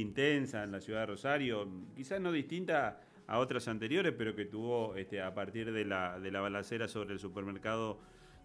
intensa en la ciudad de Rosario, quizás no distinta a otras anteriores, pero que tuvo este, a partir de la, de la balacera sobre el supermercado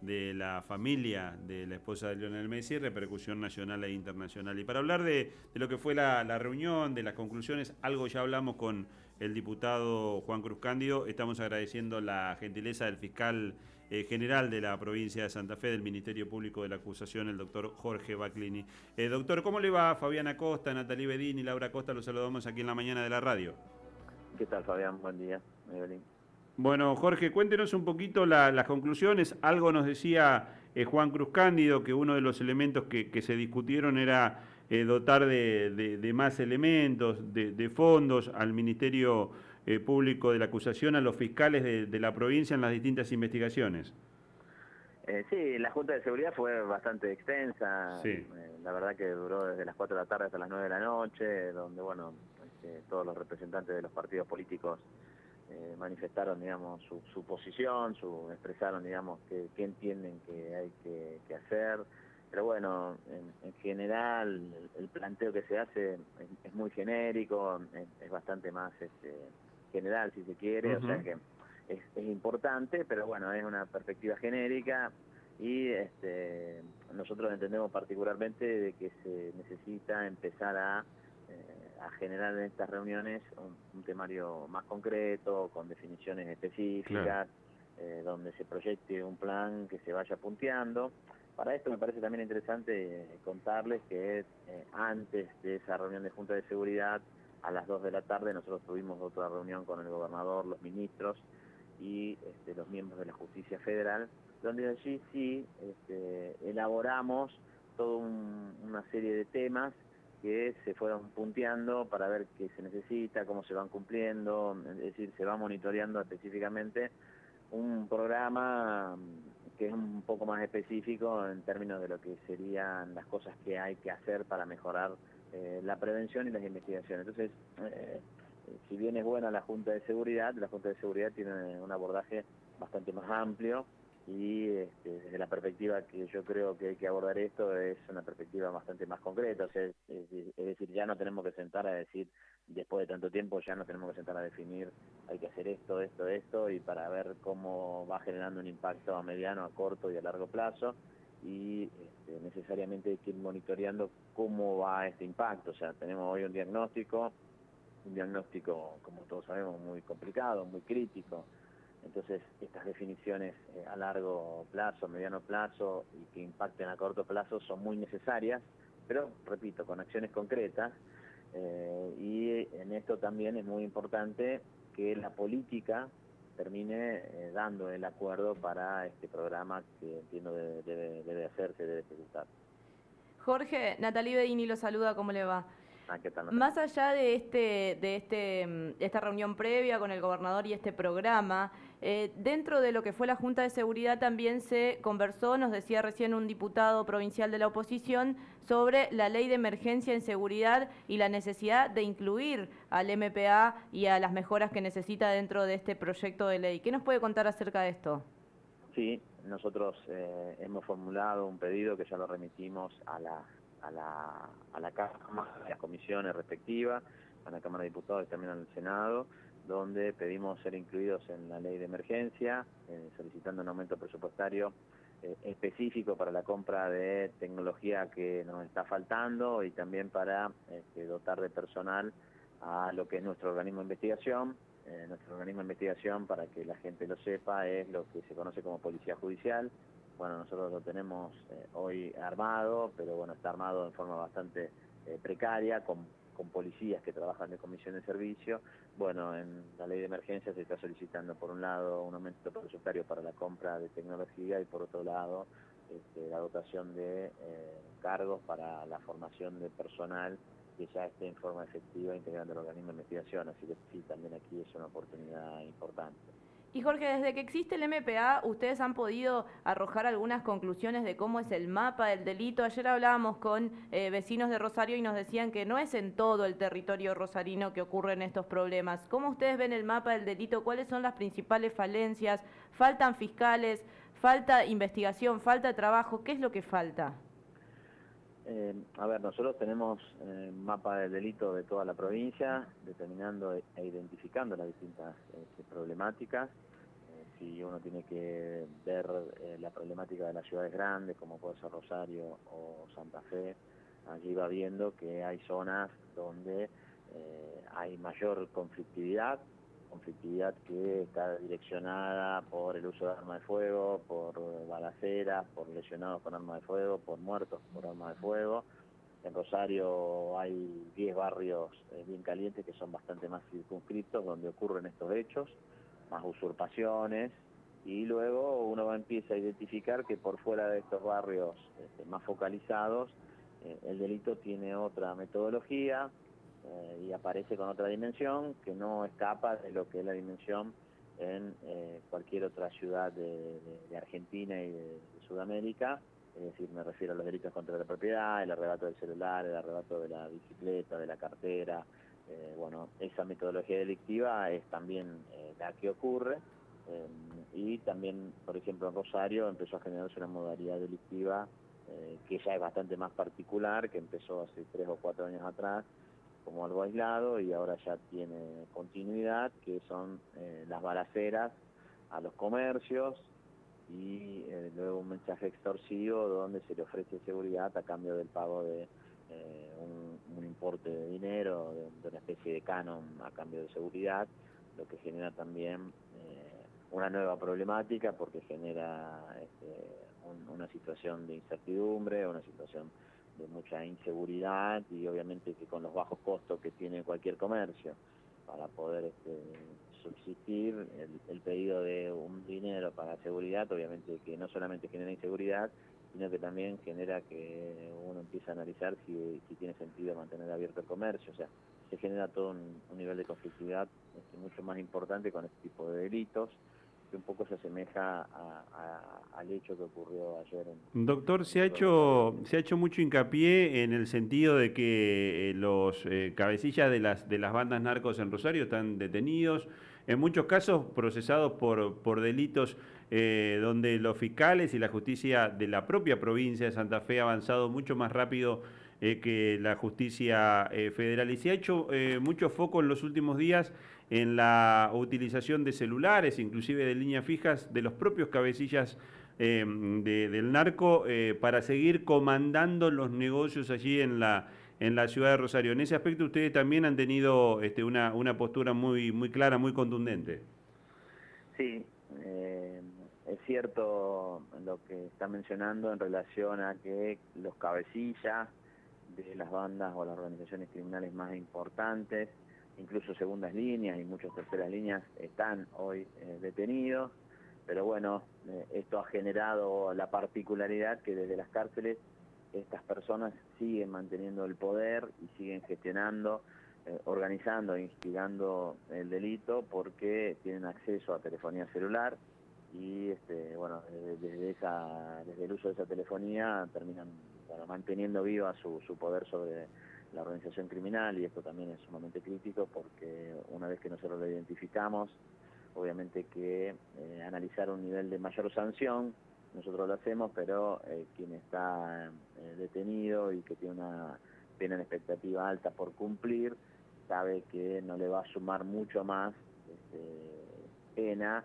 de la familia de la esposa de Lionel Messi, repercusión nacional e internacional. Y para hablar de, lo que fue la, reunión, de las conclusiones, algo ya hablamos con el diputado Juan Cruz Cándido, estamos agradeciendo la gentileza del fiscal eh, general de la provincia de Santa Fe, del Ministerio Público de la Acusación, el doctor Jorge Baclini. Eh, doctor, ¿cómo le va Fabiana Costa, Natalie Bedini, Laura Costa? Los saludamos aquí en la mañana de la radio. ¿Qué tal, Fabián? Buen día. Evelyn. Bueno, Jorge, cuéntenos un poquito las conclusiones. Algo nos decía eh, Juan Cruz Cándido, que uno de los elementos que, se discutieron era eh, dotar de, más elementos, de, fondos al Ministerio eh, Público de la Acusación, a los fiscales de, la provincia en las distintas investigaciones. sí, la Junta de Seguridad fue bastante extensa. la verdad que duró desde las 4 de la tarde hasta las 9 de la noche, donde, bueno, este, todos los representantes de los partidos políticos eh, manifestaron, digamos, su, su, posición, su, expresaron, digamos, qué entienden que hay que, hacer. Pero bueno, en, general el, planteo que se hace es, muy genérico, es, bastante más este, general, si se quiere, o sea que es, importante, pero bueno, es una perspectiva genérica y este, nosotros entendemos particularmente de que se necesita empezar a a generar en estas reuniones un, temario más concreto, con definiciones específicas, eh, donde se proyecte un plan que se vaya punteando. Para esto me parece también interesante eh, contarles que eh, antes de esa reunión de Junta de Seguridad, a las 2 de la tarde, nosotros tuvimos otra reunión con el gobernador, los ministros y este, los miembros de la Justicia Federal, donde allí sí este, elaboramos toda una serie de temas que se fueron punteando para ver qué se necesita, cómo se van cumpliendo, es decir, se va monitoreando específicamente un programa que es un poco más específico en términos de lo que serían las cosas que hay que hacer para mejorar eh, la prevención y las investigaciones. Entonces, eh, si bien es buena la Junta de Seguridad, la Junta de Seguridad tiene un abordaje bastante más amplio y este, desde la perspectiva que yo creo que hay que abordar esto es una perspectiva bastante más concreta, es, decir, ya no tenemos que sentar a decir, después de tanto tiempo ya no tenemos que sentar a definir, hay que hacer esto, esto, esto, y para ver cómo va generando un impacto a mediano, a corto y a largo plazo, y este, necesariamente hay que ir monitoreando cómo va este impacto, o sea, tenemos hoy un diagnóstico, un diagnóstico, como todos sabemos, muy complicado, muy crítico, entonces, estas definiciones eh, a largo plazo, mediano plazo y que impacten a corto plazo son muy necesarias, pero, repito, con acciones concretas. Eh, y en esto también es muy importante que la política termine eh, dando el acuerdo para este programa que entiendo debe, debe hacerse, debe ejecutar. Jorge, Natalie Bedini lo saluda, ¿cómo le va? Ah, Más allá de este, de este, mm, esta reunión previa con el gobernador y este programa, eh, dentro de lo que fue la Junta de Seguridad también se conversó, nos decía recién un diputado provincial de la oposición, sobre la ley de emergencia en seguridad y la necesidad de incluir al MPA y a las mejoras que necesita dentro de este proyecto de ley. ¿Qué nos puede contar acerca de esto? Sí, nosotros eh, hemos formulado un pedido que ya lo remitimos a la a la, a la Cámara, a las comisiones respectivas, a la Cámara de Diputados y también al Senado, donde pedimos ser incluidos en la ley de emergencia, eh, solicitando un aumento presupuestario eh, específico para la compra de tecnología que nos está faltando y también para este, dotar de personal a lo que es nuestro organismo de investigación. Eh, nuestro organismo de investigación, para que la gente lo sepa, es lo que se conoce como Policía Judicial, bueno, nosotros lo tenemos eh, hoy armado, pero bueno, está armado en forma bastante eh, precaria, con, policías que trabajan de comisión de servicio. Bueno, en la ley de emergencia se está solicitando, por un lado, un aumento presupuestario para la compra de tecnología y por otro lado, este, la dotación de eh, cargos para la formación de personal que ya esté en forma efectiva integrando el organismo de investigación. Así que sí, también aquí es una oportunidad importante. Y Jorge, desde que existe el MPA, ustedes han podido arrojar algunas conclusiones de cómo es el mapa del delito. Ayer hablábamos con eh, vecinos de Rosario y nos decían que no es en todo el territorio rosarino que ocurren estos problemas. ¿Cómo ustedes ven el mapa del delito? ¿Cuáles son las principales falencias? ¿Faltan fiscales? ¿Falta investigación? ¿Falta trabajo? ¿Qué es lo que falta? Eh, a ver, nosotros tenemos eh, mapa del delito de toda la provincia, determinando e, e identificando las distintas este, problemáticas. Eh, si uno tiene que ver la problemática de las ciudades grandes, como puede ser Rosario o Santa Fe, allí va viendo que hay zonas donde hay mayor conflictividad, conflictividad que está direccionada por el uso de armas de fuego, por balaceras, por lesionados con armas de fuego, por muertos por armas de fuego. En Rosario hay 10 barrios eh, bien calientes que son bastante más circunscritos donde ocurren estos hechos, más usurpaciones, y luego uno empieza a identificar que por fuera de estos barrios este, más focalizados eh, el delito tiene otra metodología, eh, y aparece con otra dimensión que no escapa de lo que es la dimensión en eh, cualquier otra ciudad de, Argentina y de, Sudamérica, es decir, me refiero a los delitos contra la propiedad, el arrebato del celular, el arrebato de la bicicleta, de la cartera, eh, bueno, esa metodología delictiva es también la que ocurre. Y también, por ejemplo, en Rosario empezó a generarse una modalidad delictiva que ya es bastante más particular, que empezó hace tres o cuatro años atrás, como algo aislado y ahora ya tiene continuidad, que son eh, las balaceras a los comercios y eh, luego un mensaje extorsivo donde se le ofrece seguridad a cambio del pago de eh, un, importe de dinero, de, una especie de canon a cambio de seguridad, lo que genera también una nueva problemática porque genera este, una situación de incertidumbre, una situación de mucha inseguridad y obviamente que con los bajos costos que tiene cualquier comercio para poder este, subsistir, el, pedido de un dinero para seguridad, obviamente que no solamente genera inseguridad, sino que también genera que uno empiece a analizar si, tiene sentido mantener abierto el comercio, o sea, se genera todo un, nivel de conflictividad este, mucho más importante con este tipo de delitos que un poco se asemeja al hecho que ocurrió ayer. Doctor, se ha hecho se ha hecho mucho hincapié en el sentido de que eh, los eh, cabecillas de las de las bandas narcos en Rosario están detenidos, en muchos casos procesados por por delitos eh, donde los fiscales y la justicia de la propia provincia de Santa Fe ha avanzado mucho más rápido que la justicia federal y se ha hecho mucho foco en los últimos días en la utilización de celulares, inclusive de líneas fijas, de los propios cabecillas eh, del narco eh, para seguir comandando los negocios allí en la, en la ciudad de Rosario. En ese aspecto ustedes también han tenido este, una, una postura muy, muy clara, muy contundente. Sí, eh, es cierto lo que está mencionando en relación a que los cabecillas de las bandas o las organizaciones criminales más importantes incluso segundas líneas y muchas terceras líneas están hoy eh, detenidos, pero bueno, eh, esto ha generado la particularidad que desde las cárceles estas personas siguen manteniendo el poder y siguen gestionando, eh, organizando e instigando el delito porque tienen acceso a telefonía celular y este, bueno, desde, esa, desde el uso de esa telefonía terminan manteniendo viva su, su poder sobre la organización criminal y esto también es sumamente crítico porque una vez que nosotros lo identificamos, obviamente que eh, analizar un nivel de mayor sanción, nosotros lo hacemos, pero eh, quien está eh, detenido y que tiene una pena en expectativa alta por cumplir, sabe que no le va a sumar mucho más este, pena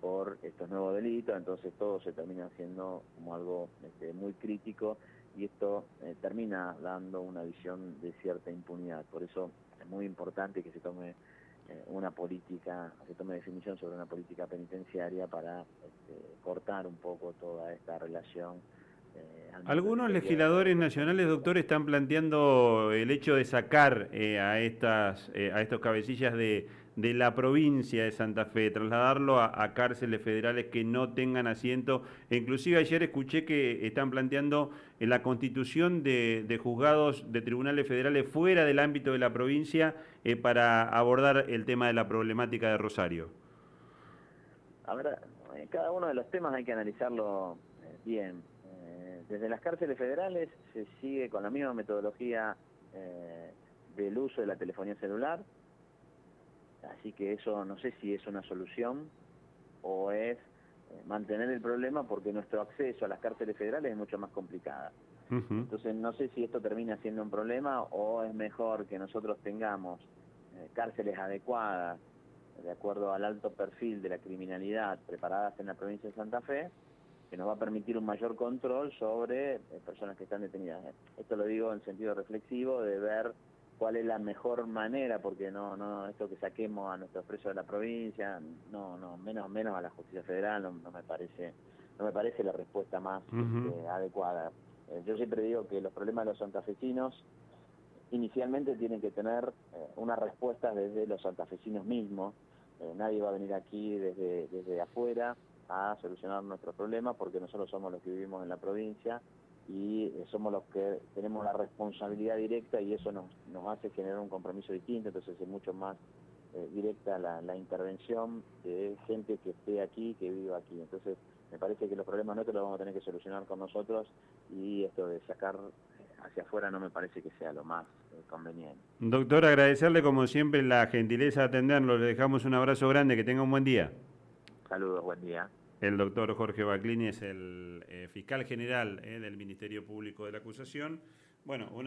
por estos nuevos delitos, entonces todo se termina haciendo como algo este, muy crítico y esto eh, termina dando una visión de cierta impunidad. Por eso es muy importante que se tome eh, una política, se tome definición sobre una política penitenciaria para este, cortar un poco toda esta relación. Eh, Algunos legisladores nacionales, doctor, están planteando el hecho de sacar a, estas, a estos cabecillas de de la provincia de Santa Fe, trasladarlo a, cárceles federales que no tengan asiento. Inclusive ayer escuché que están planteando en la constitución de, juzgados de tribunales federales fuera del ámbito de la provincia eh, para abordar el tema de la problemática de Rosario. A ver, eh, cada uno de los temas hay que analizarlo eh, bien. desde las cárceles federales se sigue con la misma metodología del uso de la telefonía celular, Así que eso no sé si es una solución o es eh, mantener el problema porque nuestro acceso a las cárceles federales es mucho más complicado. Entonces no sé si esto termina siendo un problema o es mejor que nosotros tengamos eh, cárceles adecuadas de acuerdo al alto perfil de la criminalidad preparadas en la provincia de Santa Fe, que nos va a permitir un mayor control sobre eh, personas que están detenidas. Esto lo digo en sentido reflexivo de ver cuál es la mejor manera, porque no, no, esto que saquemos a nuestros presos de la provincia, no, no, menos, menos a la justicia federal, no, me parece, no me parece la respuesta más este, adecuada. Eh, yo siempre digo que los problemas de los santafesinos inicialmente tienen que tener eh, una respuesta desde los santafesinos mismos. Eh, nadie va a venir aquí desde, desde afuera a solucionar nuestros problemas porque nosotros somos los que vivimos en la provincia y eh, somos los que tenemos la responsabilidad directa y eso nos, nos hace generar un compromiso distinto, entonces es mucho más directa la, la, intervención de gente que esté aquí, que viva aquí. Entonces me parece que los problemas nuestros los vamos a tener que solucionar con nosotros y esto de sacar hacia afuera no me parece que sea lo más eh, conveniente. Doctor, agradecerle como siempre la gentileza de atenderlo. Le dejamos un abrazo grande, que tenga un buen día. Saludos, buen día. El doctor Jorge Baclini es el eh, fiscal general eh, del Ministerio Público de la Acusación. Bueno, una